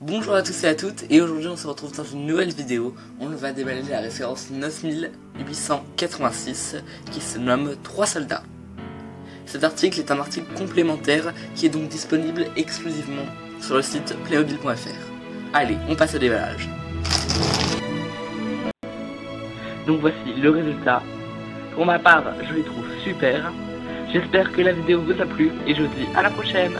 Bonjour à tous et à toutes, et aujourd'hui on se retrouve dans une nouvelle vidéo. On va déballer la référence 9886 qui se nomme 3 soldats. Cet article est un article complémentaire qui est donc disponible exclusivement sur le site playmobil.fr. Allez, on passe au déballage. Donc voici le résultat. Pour ma part, je les trouve super. J'espère que la vidéo vous a plu et je vous dis à la prochaine